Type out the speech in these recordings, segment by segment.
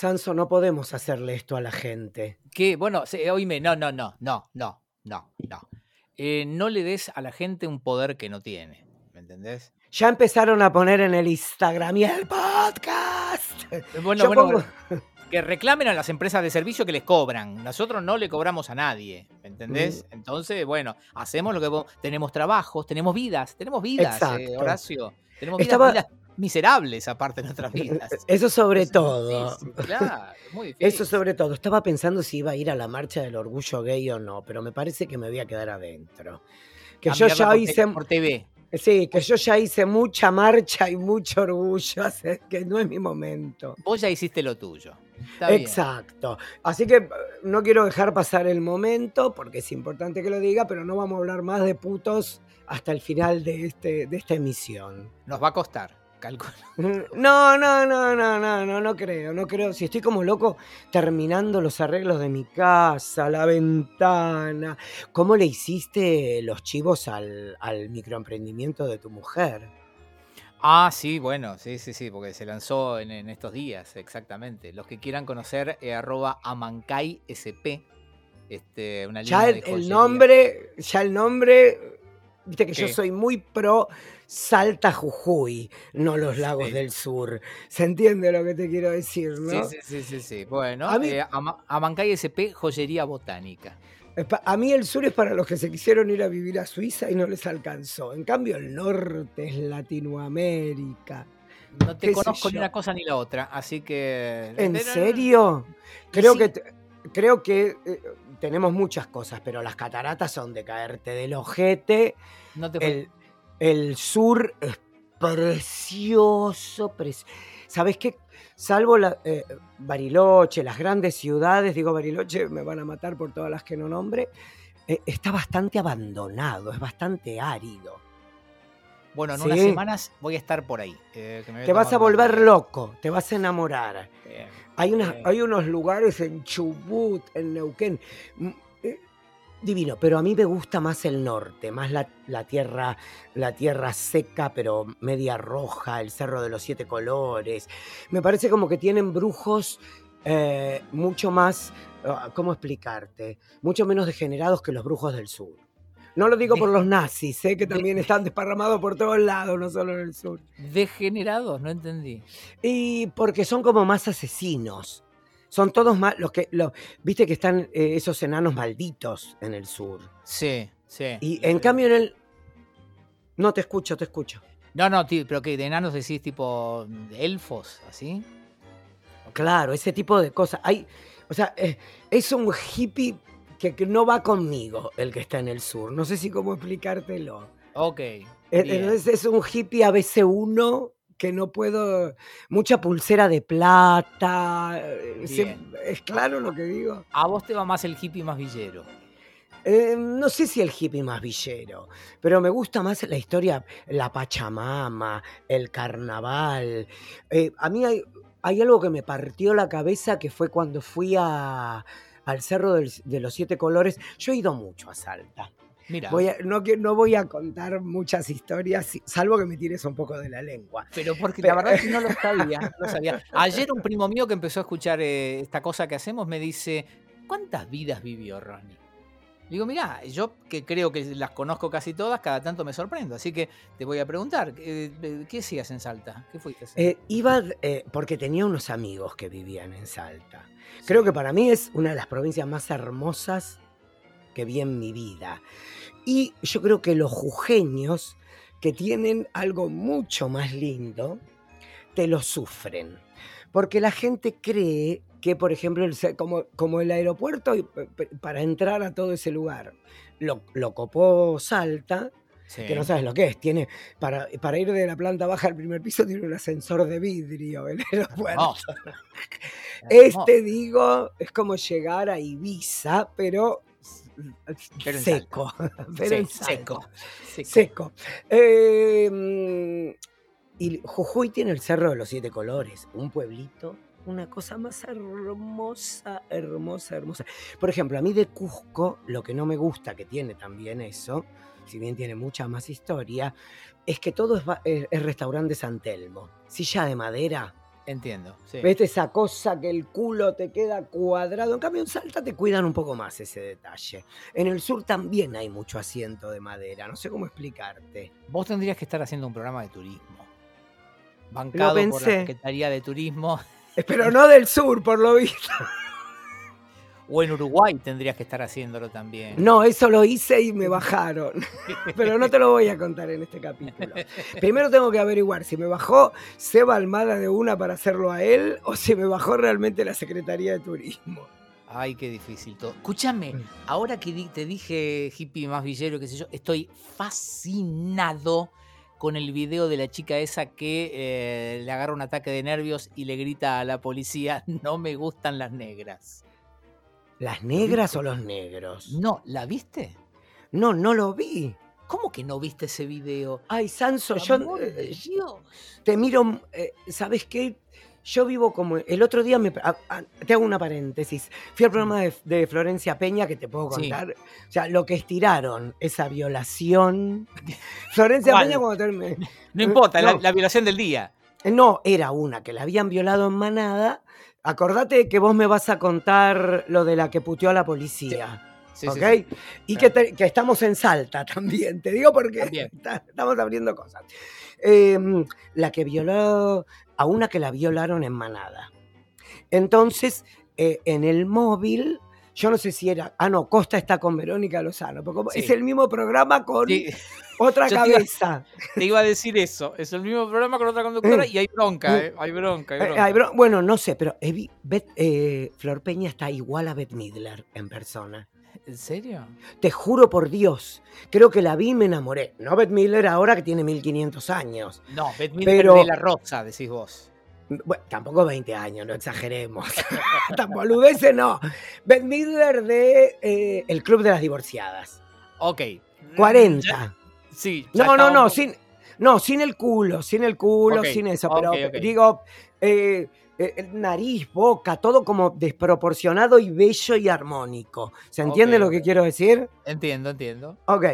Sanso, no podemos hacerle esto a la gente. Que, bueno, oíme, no, no, no, no, no, no, no. Eh, no le des a la gente un poder que no tiene, ¿me entendés? Ya empezaron a poner en el Instagram y el podcast. Bueno, bueno, que reclamen a las empresas de servicio que les cobran. Nosotros no le cobramos a nadie, ¿me entendés? Mm. Entonces, bueno, hacemos lo que tenemos trabajos, tenemos vidas, tenemos vidas, eh, Horacio. Tenemos vidas, miserables aparte de nuestras vidas. Eso sobre todo. claro, muy difícil. Eso sobre todo. Estaba pensando si iba a ir a la marcha del orgullo gay o no, pero me parece que me voy a quedar adentro. Que yo ya hice por TV. Sí, que yo ya hice mucha marcha y mucho orgullo, así que no es mi momento. Vos ya hiciste lo tuyo. Exacto. Así que no quiero dejar pasar el momento, porque es importante que lo diga, pero no vamos a hablar más de putos hasta el final de, este, de esta emisión. Nos va a costar. Calculo. No, no, no, no, no, no, no creo, no creo. Si estoy como loco terminando los arreglos de mi casa, la ventana. ¿Cómo le hiciste los chivos al, al microemprendimiento de tu mujer? Ah, sí, bueno, sí, sí, sí, porque se lanzó en, estos días, exactamente. Los que quieran conocer, eh, arroba. Este, una ya el, nombre, ya el nombre, viste que yo soy muy pro Salta Jujuy, no los lagos del sur. ¿Se entiende lo que te quiero decir, no? Sí, sí, sí, sí. Bueno, a eh, Amancay SP, joyería botánica. A mí el sur es para los que se quisieron ir a vivir a Suiza y no les alcanzó. En cambio, el norte es Latinoamérica. No te conozco ni una cosa ni la otra, así que. ¿En serio? Creo que creo que eh, tenemos muchas cosas, pero las cataratas son de caerte del ojete. No te el, sur es precioso, ¿Sabes qué? salvo la, eh, Bariloche, las grandes ciudades, digo Bariloche, me van a matar por todas las que no nombre, eh, está bastante abandonado, es bastante árido. Bueno, en unas semanas voy a estar por ahí. Eh, te vas a volver loco, te vas a enamorar. hay, hay unos lugares en Chubut, en Neuquén, divino, pero a mí me gusta más el norte, más la, tierra, la tierra seca, pero media roja, el cerro de los siete colores. Me parece como que tienen brujos eh, mucho más, ah, ¿cómo explicarte? Mucho menos degenerados que los brujos del sur. No lo digo por los nazis, sé que también están desparramados por todos lados, no solo en el sur. ¿Degenerados? No entendí. Y porque son como más asesinos. Son todos más los que. Los, Viste que están eh, esos enanos malditos en el sur. Sí, sí. Y en cambio en el. No te escucho, te escucho. No, no, tío, pero que de enanos decís tipo elfos, así. Claro, ese tipo de cosas. Hay, o sea, eh, es un hippie que, no va conmigo el que está en el sur. No sé si cómo explicártelo. Ok. Eh, entonces es un hippie ABC1 que no puedo, mucha pulsera de plata, eh, es claro lo que digo. ¿A vos te va más el hippie más villero? Eh, no sé si el hippie más villero, pero me gusta más la historia, la Pachamama, el carnaval. Eh, a mí hay, hay, algo que me partió la cabeza que fue cuando fui a, al Cerro de los Siete Colores. Yo he ido mucho a Salta no, no voy a contar muchas historias, salvo que me tires un poco de la lengua. Pero porque la verdad es que no lo sabía, no sabía. Ayer un primo mío que empezó a escuchar eh, esta cosa que hacemos me dice, ¿cuántas vidas vivió Ronnie? Digo, mira, yo que creo que las conozco casi todas, cada tanto me sorprendo. Así que te voy a preguntar, ¿qué, eh, qué hacías en Salta? ¿Qué fuiste eh, iba porque tenía unos amigos que vivían en Salta. Creo que para mí es una de las provincias más hermosas que vi en mi vida. Y yo creo que los jujeños, que tienen algo mucho más lindo, te lo sufren. Porque la gente cree que, por ejemplo, como, como el aeropuerto, para entrar a todo ese lugar, lo, lo copó Salta, que no sabes lo que es. Tiene, para, para, ir de la planta baja al primer piso, tiene un ascensor de vidrio el aeropuerto. Este, digo, es como llegar a Ibiza, pero seco, pero seco, seco. Em, y Jujuy tiene el Cerro de los Siete Colores, un pueblito, una cosa más hermosa, hermosa, hermosa. Por ejemplo, a mí de Cusco, lo que no me gusta, que tiene también eso, si bien tiene mucha más historia, es que todo es, es, restaurante San Telmo. Silla de madera, Entiendo. Sí. ¿Viste esa cosa que el culo te queda cuadrado? En cambio, en Salta te cuidan un poco más ese detalle. En el sur también hay mucho asiento de madera. No sé cómo explicarte. Vos tendrías que estar haciendo un programa de turismo. Bancado por la. Secretaría de Turismo. Pero no del sur, por lo visto. O en Uruguay tendrías que estar haciéndolo también. No, eso lo hice y me bajaron. Pero no te lo voy a contar en este capítulo. Primero tengo que averiguar si me bajó Seba Almada de una para hacerlo a él o si me bajó realmente la Secretaría de Turismo. Ay, qué difícil todo. Escúchame, Mm. ahora que te dije hippie más villero, qué sé yo, estoy fascinado con el video de la chica esa que eh, le agarra un ataque de nervios y le grita a la policía, no me gustan las negras. ¿Las negras o los negros? No, ¿la viste? No, no lo vi. ¿Cómo que no viste ese video? Ay, Sanso, yo eh, te miro, eh, ¿sabes qué? Yo vivo como. El otro día me. ah, ah, te hago una paréntesis. Fui al programa de, de Florencia Peña que te puedo Sí. contar. O sea, lo que estiraron, esa violación. Florencia ¿Cuál? Peña cuando terminé. No importa, la, violación del día. No, era una que la habían violado en manada. Acordate que vos me vas a contar lo de la que puteó a la policía. Sí, sí, ¿Ok? sí. Y que, te- que estamos en Salta también. Te digo porque está- estamos abriendo cosas. Eh, la que violó a una que la violaron en manada. Entonces, eh, en el móvil, yo no sé si era. Ah, no, Costa está con Verónica Lozano. Porque como Sí. es el mismo programa con Sí, otra Yo te iba- cabeza. te iba a decir eso. Es el mismo programa con otra conductora y hay bronca, ¿eh? Hay bronca, hay Eh, bronca. bueno, no sé, pero Evi- Bet- eh, Flor Peña está igual a Beth Midler en persona. ¿En serio? Te juro por Dios, creo que la vi y me enamoré. No Beth Midler ahora que tiene 1500 años. No, Beth Midler Pero- de la Rosa, decís vos. Bueno, tampoco 20 años, no exageremos. Tan boludeces no. Beth Midler de eh, El Club de las Divorciadas. Ok. 40. Sí. ya No, no, no, sin, no, sin el culo, sin el culo, sin eso. Pero digo, eh, eh, nariz, boca, todo como desproporcionado y bello y armónico. ¿Se entiende lo que quiero decir? Entiendo, entiendo. Ok.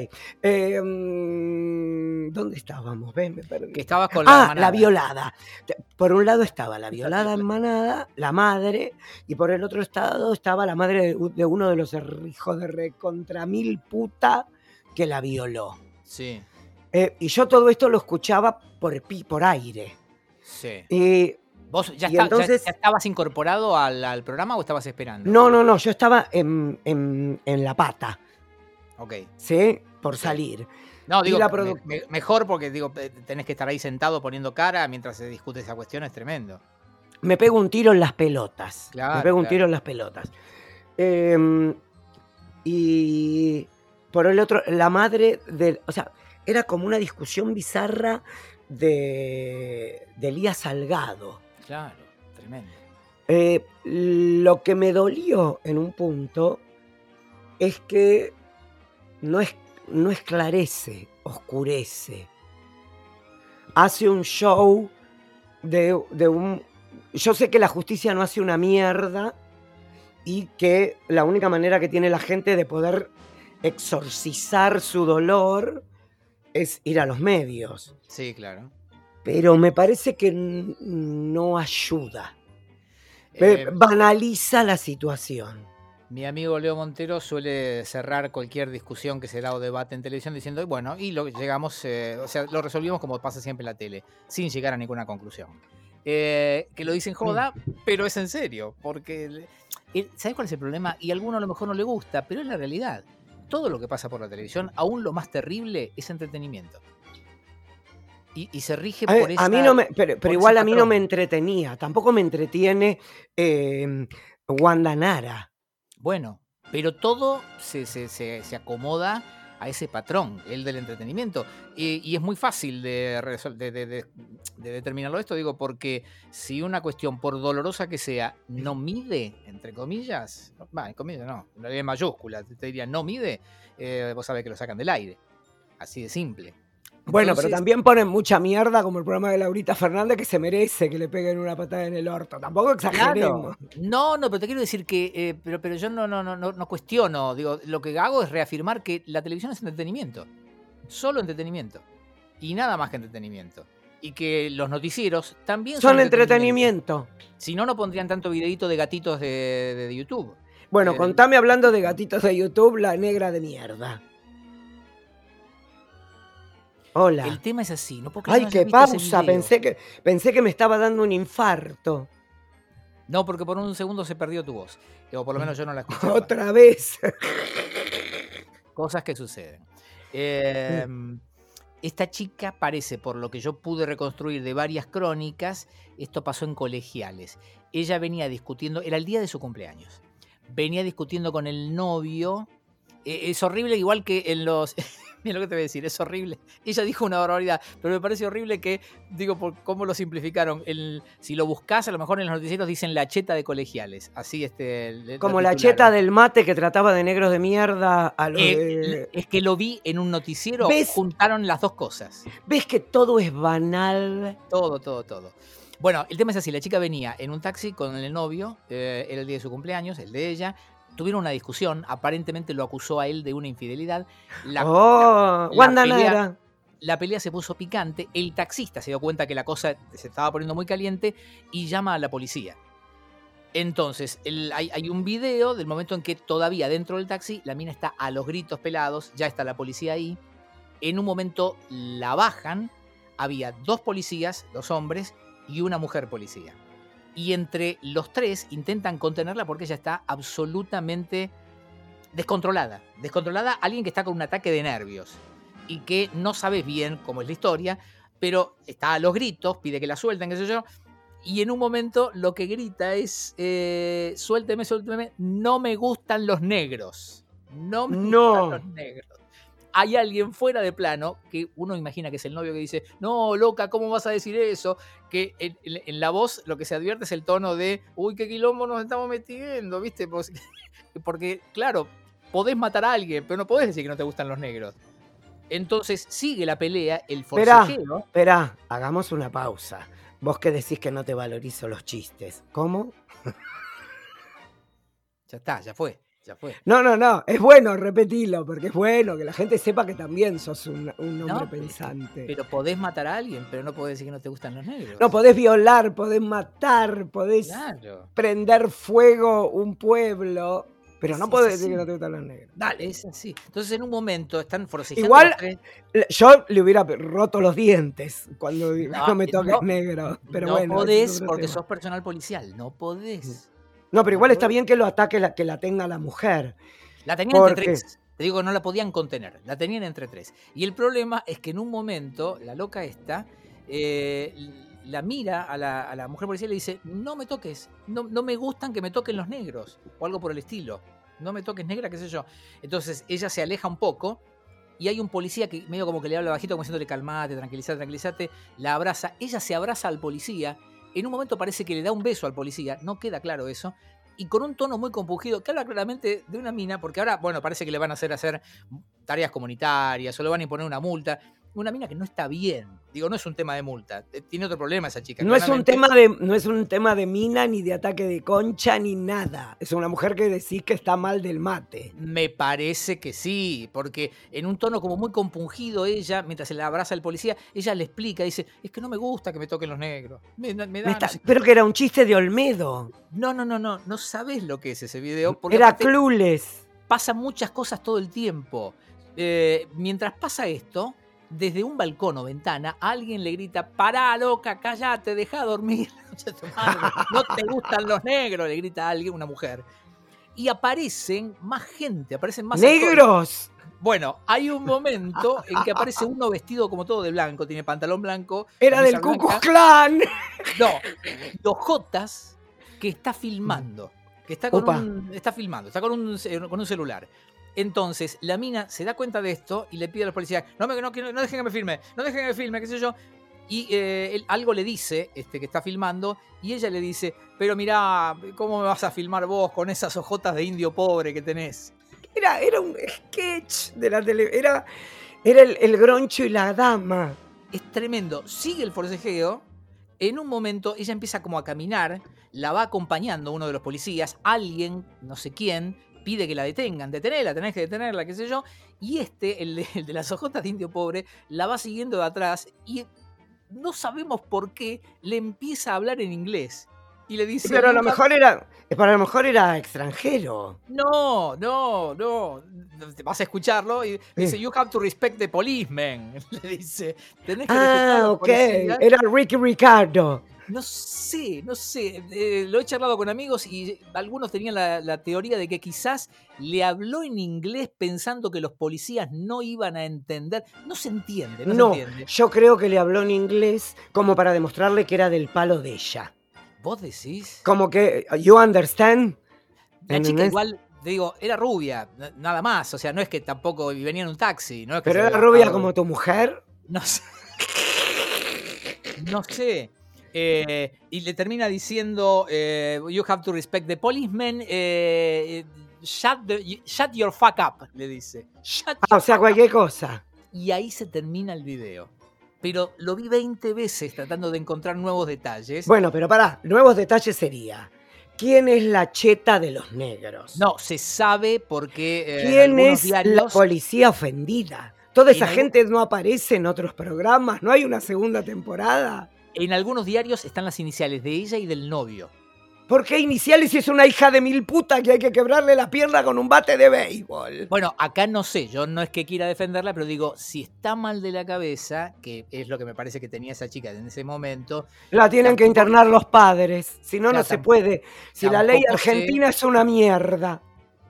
eh, mm, ¿Dónde estábamos? Ven, me perdí. Que estabas con la Ah, manada. la violada. Por un lado estaba la violada en manada, la madre, y por el otro lado estaba la madre de, uno de los hijos de recontra mil puta que la violó. Sí, Eh, y yo todo esto lo escuchaba por, por aire. sí. Y ¿Vos ya, está- entonces- ya estabas incorporado al, al programa o estabas esperando? no, no, no, yo estaba en, en- en la pata, Ok. ¿sí? Por salir. No, digo, la me- produ- me- mejor porque digo, eh, tenés que estar ahí sentado poniendo cara mientras se discute esa cuestión, es tremendo. Me pego un tiro en las pelotas. Claro, me pego un tiro en las pelotas. Eh, y por el otro, la madre del. O sea, era como una discusión bizarra de, de Elías Salgado. Claro, tremendo. Eh, lo que me dolió en un punto es que no, es, no esclarece, oscurece. Hace un show de, de un... Yo sé que la justicia no hace una mierda y que la única manera que tiene la gente de poder exorcizar su dolor es ir a los medios. Sí, claro. Pero me parece que no ayuda. Eh, banaliza la situación. Mi amigo Leo Montero suele cerrar cualquier discusión que se da o debate en televisión diciendo, "Y bueno, y lo llegamos, eh, o sea, lo resolvimos como pasa siempre en la tele, sin llegar a ninguna conclusión. Eh, que lo dicen joda, pero es en serio, porque, ¿sabes cuál es el problema? Y a alguno a lo mejor no le gusta, pero es la realidad. Todo lo que pasa por la televisión, aún lo más terrible, es entretenimiento. Y, y se rige A, por a mí no me, pero, igual a mí no me entretenía. Tampoco me entretiene eh, Wanda Nara. Bueno, pero todo se, se- se- se acomoda a ese patrón, el del entretenimiento. Y, y es muy fácil de, de- de- de- de determinarlo esto, digo, porque si una cuestión, por dolorosa que sea, no mide, entre comillas, en comillas no, en realidad en mayúsculas, te diría no mide, eh, vos sabés que lo sacan del aire. Así de simple. Bueno, pero también ponen mucha mierda como el programa de Laurita Fernández que se merece que le peguen una patada en el orto. Tampoco exageremos. Claro. No, no, pero te quiero decir que, eh, pero, pero yo no, no, no, no, no cuestiono. Digo, lo que hago es reafirmar que la televisión es entretenimiento. Solo entretenimiento. Y nada más que entretenimiento. y que los noticieros también son, entretenimiento. Si no, no pondrían tanto videito de gatitos de, YouTube. Bueno, eh, contame hablando de gatitos de YouTube, la negra de mierda. Hola. El tema es así, no Ay, qué pausa, pensé que, pensé que me estaba dando un infarto. No, porque por un segundo se perdió tu voz. O por lo menos yo no la escuché. Otra vez. Cosas que suceden. Em, esta chica parece, por lo que yo pude reconstruir de varias crónicas, esto pasó en colegiales. Ella venía discutiendo, era el día de su cumpleaños. Venía discutiendo con el novio. E, es horrible, igual que en los. Mira lo que te voy a decir, es horrible. Ella dijo una barbaridad, pero me parece horrible que, digo, por cómo lo simplificaron. El, si lo buscas, a lo mejor en los noticieros dicen la cheta de colegiales. Así, este. Como la cheta del mate que trataba de negros de mierda a los eh, Es que lo vi en un noticiero, juntaron las dos cosas. ¿Ves que todo es banal? Todo, todo, todo. Bueno, el tema es así, la chica venía en un taxi con el novio, eh, era el día de su cumpleaños, el de ella, tuvieron una discusión, aparentemente lo acusó a él de una infidelidad. La, oh, la, pelea, se puso picante, el taxista se dio cuenta que la cosa se estaba poniendo muy caliente y llama a la policía. Entonces, hay, hay, un video del momento en que todavía dentro del taxi la mina está a los gritos pelados, ya está la policía ahí. En un momento la bajan, había dos policías, dos hombres, y una mujer policía y entre los tres intentan contenerla porque ella está absolutamente descontrolada. Descontrolada, alguien que está con un ataque de nervios y que no sabes bien cómo es la historia, pero está a los gritos, pide que la suelten, qué sé yo. Y en un momento lo que grita es, eh, suélteme, suélteme, no me gustan los negros. No me gustan los negros hay alguien fuera de plano que uno imagina que es el novio que dice, no, loca, ¿cómo vas a decir eso? Que en, la voz lo que se advierte es el tono de, uy, qué quilombo nos estamos metiendo, ¿viste? Pues, porque, claro, podés matar a alguien, pero no podés decir que no te gustan los negros. Entonces sigue la pelea, el forcejeo. Espera, hagamos una pausa. Vos que decís que no te valorizo los chistes. ¿Cómo? ya está, ya fue. No, no, no, es bueno repetirlo, porque es bueno que la gente sepa que también sos un, hombre pensante. Pero podés matar a alguien, pero no podés decir que no te gustan los negros. No, podés violar, podés matar, podés prender fuego un pueblo, pero no podés decir que no te gustan los negros. Dale. Es así. Entonces en un momento están forcejeando. Igual yo le hubiera roto los dientes cuando no, me toques negro. Pero no podés porque sos personal policial, no podés. No, pero igual está bien que lo ataque, la, que la tenga la mujer. La tenían entre tres. Te digo, no la podían contener. La tenían entre tres. Y el problema es que en un momento, la loca esta, eh, la mira a la, mujer policía y le dice, no me toques, no, no me gustan que me toquen los negros, o algo por el estilo. No me toques negra, qué sé yo. Entonces ella se aleja un poco y hay un policía que medio como que le habla bajito, como diciéndole calmate, tranquilízate, tranquilízate, la abraza, ella se abraza al policía en un momento parece que le da un beso al policía, no queda claro eso, y con un tono muy compungido, que habla claramente de una mina, porque ahora, bueno, parece que le van a hacer hacer tareas comunitarias o le van a imponer una multa una mina que no está bien. Digo, no es un tema de multa. Eh, tiene otro problema esa chica. No es, un tema de, no es un tema de mina, ni de ataque de concha, ni nada. Es una mujer que decís que está mal del mate. Me parece que sí, porque en un tono como muy compungido ella, mientras se la abraza el policía, ella le explica, dice, es que no me gusta que me toquen los negros. Pero que era un chiste de Olmedo. No, no, no, no. No sabes lo que es ese video. era clules. Pasan muchas cosas todo el tiempo. Eh, mientras pasa esto, desde un balcón o ventana, alguien le grita, pará, loca, cállate, deja dormir. no te gustan los negros, le grita a alguien, una mujer. Y aparecen más gente, aparecen más... ¡Negros! Bueno, hay un momento en que aparece uno vestido como todo de blanco, tiene pantalón blanco. Era del Ku Klux No, dos Jotas que está filmando. Que está, con un, está filmando, está con un, con un celular. Entonces, la mina se da cuenta de esto y le pide a los policías, no, me, no, no dejen que me filme, no dejen que me filme, qué sé yo. Y eh, algo le dice, este que está filmando, y ella le dice, pero mirá, ¿cómo me vas a filmar vos con esas ojotas de indio pobre que tenés? Era, era un sketch de la tele, era, era el, el groncho y la dama. Es tremendo. Sigue el forcejeo. En un momento ella empieza como a caminar, la va acompañando uno de los policías, alguien, no sé quién, pide que la detengan, detenerla, tenés que detenerla, qué sé yo. Y este, el de, las ojotas de indio pobre, la va siguiendo de atrás y no sabemos por qué, le empieza a hablar en inglés. Y le dice. Pero a lo "You have- mejor era. Para lo mejor era extranjero. No, no, no. Vas a escucharlo y dice, Sí. You have to respect the policeman. Le dice, tenés que Ah, ok. policías". Era Ricky Ricardo. No sé, no sé. eh, lo he charlado con amigos y algunos tenían la, la teoría de que quizás le habló en inglés pensando que los policías no iban a entender. No se entiende, no, No, se entiende. yo creo que le habló en inglés como para demostrarle que era del palo de ella. ¿Vos decís? Como que, you understand? La en chica inglés. igual, digo, era rubia, nada más. O sea, no es que tampoco venía en un taxi. No es que Pero era rubia como tu mujer. No sé. No sé. Eh, y le termina diciendo, eh, you have to respect the policeman, eh, shut, the- shut your fuck up, le dice. Shut Ah, o sea, cualquier cosa. y ahí se termina el video. Pero lo vi 20 veces tratando de encontrar nuevos detalles. Bueno, pero pará, nuevos detalles sería. ¿Quién es la cheta de los negros? no, se sabe porque eh, ¿Quién es la policía ofendida? Toda esa gente no aparece en otros programas, no hay una segunda temporada. En algunos diarios están las iniciales de ella y del novio. ¿Por qué iniciales si es una hija de mil puta que hay que quebrarle la pierna con un bate de béisbol? Bueno, acá no sé, yo no es que quiera defenderla, pero digo, si está mal de la cabeza, que es lo que me parece que tenía esa chica en ese momento, La tienen que internar los padres, si no, no se puede. Si la ley sé- argentina es una mierda.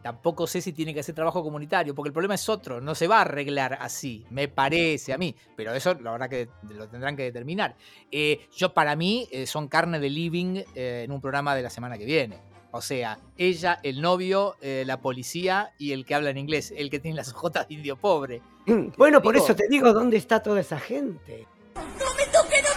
Tampoco sé si tiene que hacer trabajo comunitario, porque el problema es otro, no se va a arreglar así, me parece a mí, pero eso la verdad que lo tendrán que determinar. Eh, yo para mí eh, son carne de living eh, en un programa de la semana que viene. O sea, ella, el novio, eh, la policía y el que habla en inglés, el que tiene las ojotas de indio pobre. Mm, Bueno, por Digo- eso te digo, ¿dónde está toda esa gente?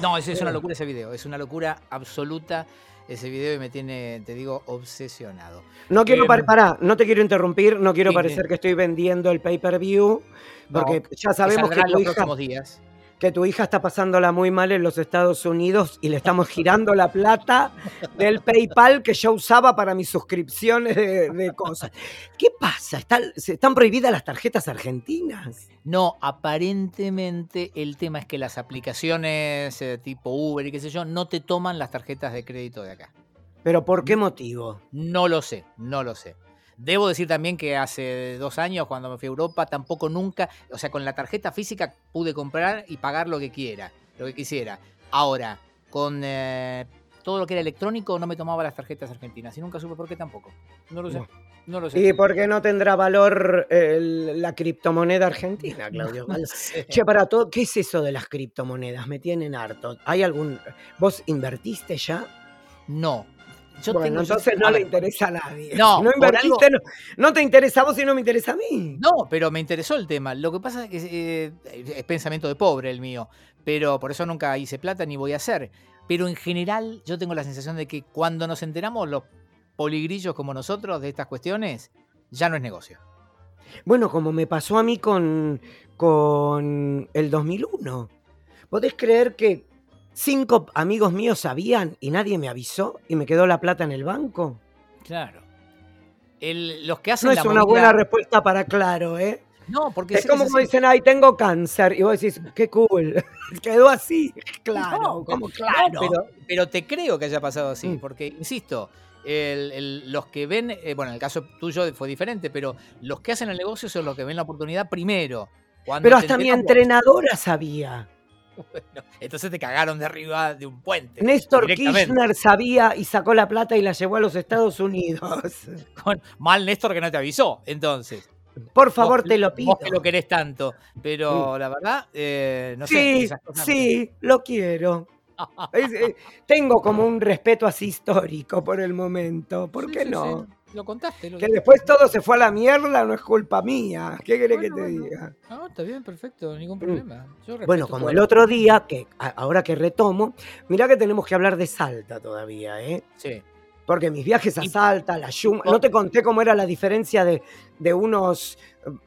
No, es, es una locura ese video, es una locura absoluta ese video y me tiene, te digo, obsesionado. No quiero, Em, par- pará, no te quiero interrumpir, no quiero Sí, parecer que estoy vendiendo el pay-per-view, porque No, ya sabemos que tu, los próximos días. Que tu hija está pasándola muy mal en los Estados Unidos y le estamos girando la plata del PayPal que yo usaba para mis suscripciones de, de cosas. ¿Qué pasa? ¿Están, se- ¿Están prohibidas las tarjetas argentinas? No, aparentemente el tema es que las aplicaciones eh, tipo Uber y qué sé yo no te toman las tarjetas de crédito de acá. ¿Pero por qué motivo? No lo sé, no lo sé. Debo decir también que hace dos años, cuando me fui a Europa, tampoco nunca, o sea, con la tarjeta física pude comprar y pagar lo que quiera, lo que quisiera. Ahora, con eh, todo lo que era electrónico, no me tomaba las tarjetas argentinas y nunca supe por qué tampoco. No lo sé, No. no lo sé. ¿Y por qué no tendrá valor la criptomoneda argentina, Claudio? No sé. Che, para todo, ¿qué es eso de las criptomonedas? Me tienen harto. ¿Hay algún. ¿Vos invertiste ya? No. Yo bueno, tengo- entonces no le interesa a nadie. No, no invertiste, algo- no, no te interesa a vos y no me interesa a mí. No, pero me interesó el tema. Lo que pasa es que eh, es pensamiento de pobre el mío, pero por eso nunca hice plata ni voy a hacer. Pero en general yo tengo la sensación de que cuando nos enteramos los poligrillos como nosotros de estas cuestiones, ya no es negocio. Bueno, como me pasó a mí con, con el 2001. ¿Podés creer que cinco amigos míos sabían y nadie me avisó y me quedó la plata en el banco? Claro. El- los que hacen No es una buena respuesta para claro, ¿eh? No, porque Es como dicen, ay, tengo cáncer. Y vos decís, qué cool. Quedó así. Claro, No, como claro. pero, pero te creo que haya pasado así, Mm. porque, insisto, el- el- los que ven, eh, bueno, en el caso tuyo fue diferente, pero los que hacen el negocio son los que ven la oportunidad primero. Cuando Pero hasta mi entrenadora sabía. bueno, entonces te cagaron de arriba de un puente. Néstor. Kirchner sabía y sacó la plata y la llevó a los Estados Unidos. Con- mal Néstor que no te avisó, entonces. Por favor, Vos- te lo pido. Vos que lo querés tanto, pero la verdad, eh, no sé. sí, esas cosas- sí, lo quiero. Es- eh, tengo como un respeto así histórico por el momento. ¿Por Sí, qué sí, no? Lo contaste. Lo Que después todo se fue a la mierda, no es culpa mía. ¿Qué querés Bueno, que te bueno. diga? No, está bien, perfecto, ningún problema. Yo Mm. Bueno, como todo. el otro día, que ahora que retomo, mirá que tenemos que hablar de Salta todavía, ¿eh? Sí. Porque mis viajes a Salta, la Yuma, no te conté cómo era la diferencia de, de unos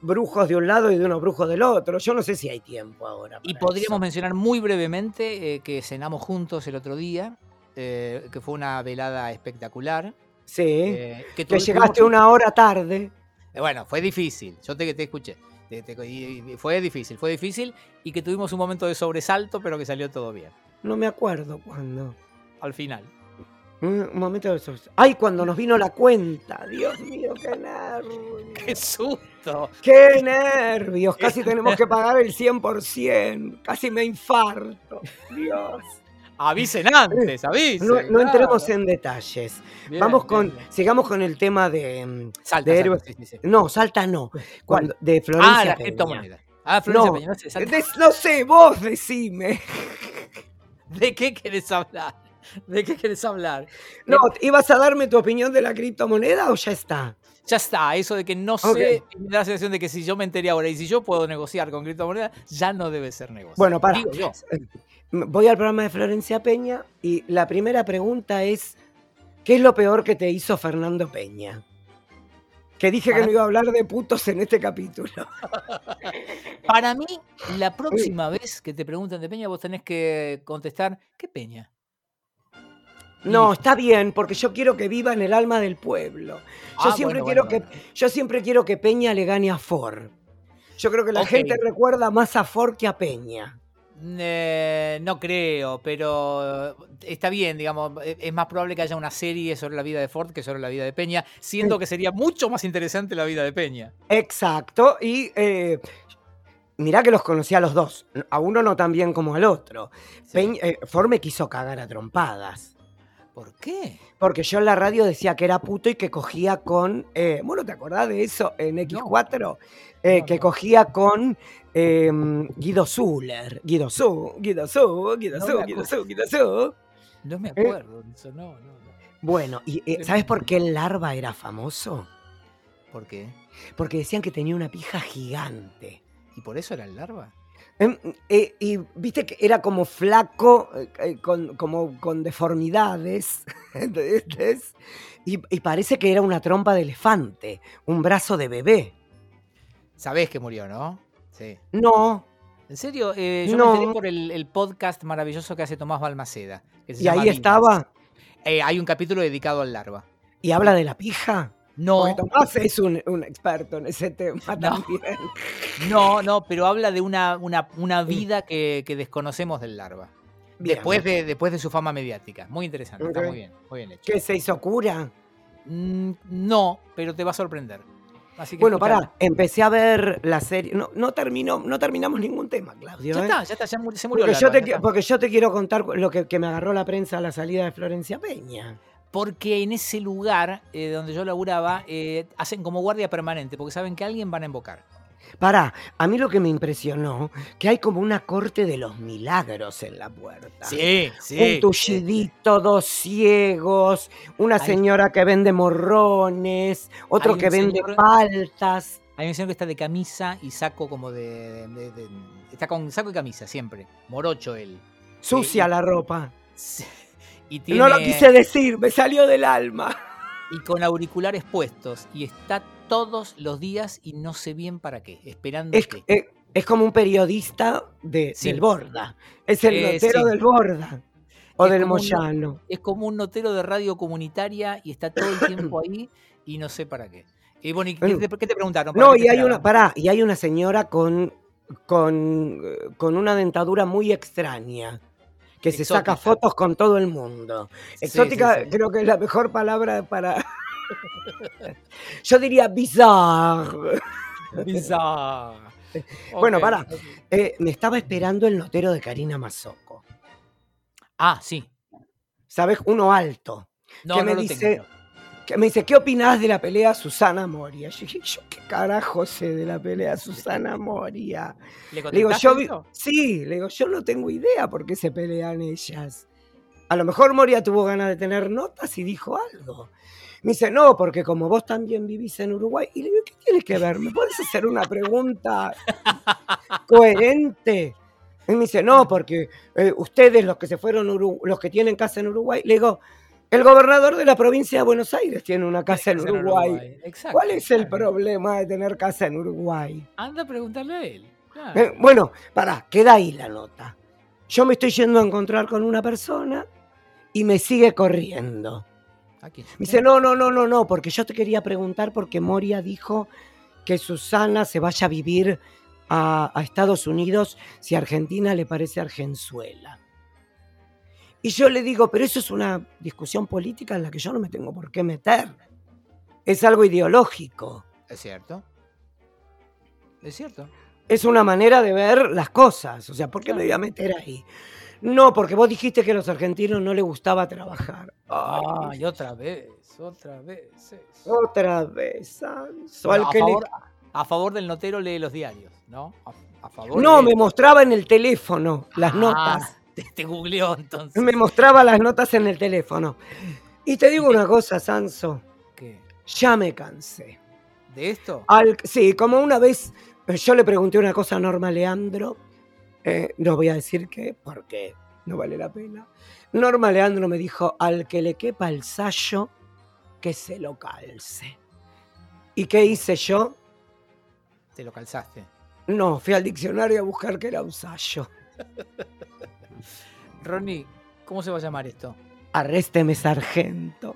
brujos de un lado y de unos brujos del otro. Yo no sé si hay tiempo ahora. Y podríamos eso. mencionar muy brevemente eh, que cenamos juntos el otro día, eh, que fue una velada espectacular. Sí, eh, que llegaste una hora tarde. Eh, Bueno, fue difícil, yo te, te escuché. Te- te- y- y fue difícil, fue difícil y que tuvimos un momento de sobresalto, pero que salió todo bien. No me acuerdo cuándo. Al final. Un momento de sos- Ay, cuando nos vino la cuenta. Dios mío, qué nervios. ¡Qué susto! ¡Qué nervios! Casi tenemos que pagar el 100%. Casi me infarto. Dios. Avisen antes, avisen. No, no claro. entremos en detalles. Bien, Vamos con, bien. sigamos con el tema de, mm, Salta, de salta, héroes. sí, sí, sí. No, Salta no. Cuando, de Ah, Florencia la Peña. criptomoneda. Ah, Florencia No, Peña, no sé, salta. De- no sé, vos decime. ¿De qué querés hablar? ¿De qué querés hablar? No, ¿ibas a darme tu opinión de la criptomoneda o ya está? Ya está, eso de que no sé, me da la sensación de que si yo me enteré ahora y si yo puedo negociar con criptomonedas, ya no debe ser negocio. Bueno, para. Digo yo. Voy al programa de Florencia Peña y la primera pregunta es, ¿qué es lo peor que te hizo Fernando Peña? Que dije que no iba a hablar de putos en este capítulo. Para mí, la próxima vez que te pregunten de Peña, vos tenés que contestar, ¿qué Peña? No, está bien, porque yo quiero que viva en el alma del pueblo. Yo Ah, siempre bueno, quiero bueno, que yo siempre quiero que Peña le gane a Ford. Yo creo que la gente recuerda más a Ford que a Peña. Eh, no creo, pero está bien, digamos, e- es más probable que haya una serie sobre la vida de Ford que sobre la vida de Peña, siendo que sería mucho más interesante la vida de Peña. Exacto, y eh, mirá que los conocí a los dos. A uno no tan bien como al otro. Sí. Peña- eh, Ford me quiso cagar a trompadas. ¿Por qué? Porque yo en la radio decía que era puto y que cogía con. eh, bueno, ¿te acordás de eso en X4? Eh, No, que cogía con eh, Guido Zuller. Guido Zu, Guido Zu, Guido Zu, Guido acuerdo. Zu, Guido Zu. No me acuerdo de eso, no, no, no. Bueno, y eh, ¿sabes por qué el larva era famoso? ¿Por qué? Porque decían que tenía una pija gigante. ¿Y por eso era el larva? Em, eh, y viste que era como flaco, eh, eh, con, como con deformidades, ¿entendés? Y, y parece que era una trompa de elefante, un brazo de bebé. Sabés que murió, ¿no? Sí. No, En serio, Eh, yo No. me enteré por el, el podcast maravilloso que hace Tomás Balmaceda. que se y llama ahí estaba, hay un capítulo dedicado al larva. y habla de la pija. No, Porque Tomás es un, un experto en ese tema también. no, no, pero habla de una, una, una vida que, que desconocemos del larva. Bien. Después de, después de su fama mediática. Muy interesante, está muy bien, muy bien hecho. ¿Qué se hizo cura? Mm, no, pero te va a sorprender. Así que Bueno, pará, empecé a ver la serie. No, no, terminó, no terminamos ningún tema, Claudio. Ya ¿eh? está, ya está, ya se murió Porque el yo, larva, te, porque yo te quiero contar lo que, que me agarró la prensa a la salida de Florencia Peña. Porque en ese lugar eh, donde yo laburaba, eh, hacen como guardia permanente, porque saben que alguien van a invocar. Pará, a mí lo que me impresionó, que hay como una corte de los milagros en la puerta. Sí, sí. Un tullidito, dos ciegos, una Hay- señora que vende morrones, otro que vende señor- paltas. Hay un señor que está de camisa y saco como de, de- de- Está con saco y camisa siempre. Morocho él. Sucia y- la ropa. Y tiene, No lo quise decir, me salió del alma. Y con auriculares puestos. Y está todos los días y no sé bien para qué. Esperando Es, que. es- es como un periodista de, Sí. del Borda. Es el Eh, notero sí. del Borda. O Es del un- Moyano. Es como un notero de radio comunitaria y está todo el tiempo ahí y no sé para qué. Y bueno, ¿y qué, te, qué te preguntaron? ¿Para No, y hay una, pará, y hay una señora con, con, eh, con una dentadura muy extraña. Que se saca fotos con todo el mundo. Exótica sí, sí. creo que es la mejor palabra para... Yo diría bizarre. Bizarro. Bueno, Ok, pará. ok. Eh, me estaba esperando el notero de Karina Mazoco. Ah, sí. ¿Sabes? Uno alto. No, ¿Qué no me lo dice? tengo. Que me dice, ¿qué opinás de la pelea Susana Moria? Yo dije, ¿yo qué carajo sé de la pelea Susana Moria? ¿Le Le digo, yo eso? sí, le digo, yo no tengo idea por qué se pelean ellas. A lo mejor Moria tuvo ganas de tener notas y dijo algo. Me dice, no, porque como vos también vivís en Uruguay. Y le digo, ¿qué tiene que ver? ¿Me puedes hacer una pregunta coherente? Y me dice, no, porque eh, ustedes, los que se fueron, Uru- los que tienen casa en Uruguay. Le digo, el gobernador de la provincia de Buenos Aires tiene una casa en Uruguay. Exacto, ¿Cuál es el claro. problema de tener casa en Uruguay? Anda a preguntarle a él. claro. Eh, bueno, pará, queda ahí la nota. Yo me estoy yendo a encontrar con una persona y me sigue corriendo. Aquí. Me dice, no, no, no, no, no, porque yo te quería preguntar porque Moria dijo que Susana se vaya a vivir a, a Estados Unidos si Argentina le parece Argenzuela. Y yo le digo, pero eso es una discusión política en la que yo no me tengo por qué meter. Es algo ideológico. Es cierto. Es cierto. es una manera de ver las cosas. O sea, ¿por qué me voy a meter ahí? No, porque vos dijiste que a los argentinos no les gustaba trabajar. Ay, Ay, otra vez, otra vez. eso. otra vez, Sanso, Bueno, a, que le- favor, a favor del notero lee los diarios, ¿no? A, a favor No, de- me mostraba en el teléfono las Ah, notas. Te, te googleó entonces. Me mostraba las notas en el teléfono. Y te digo una cosa, Sanso. ¿Qué? Ya me cansé. ¿De esto? Al- sí, como una vez eh, yo le pregunté una cosa a Norma Leandro, eh, no voy a decir qué, porque no vale la pena. Norma Leandro me dijo, al que le quepa el sayo, que se lo calce. ¿Y qué hice yo? Te lo calzaste. No, fui al diccionario a buscar que era un sayo. Ronnie, ¿cómo se va a llamar esto? Arrésteme, sargento.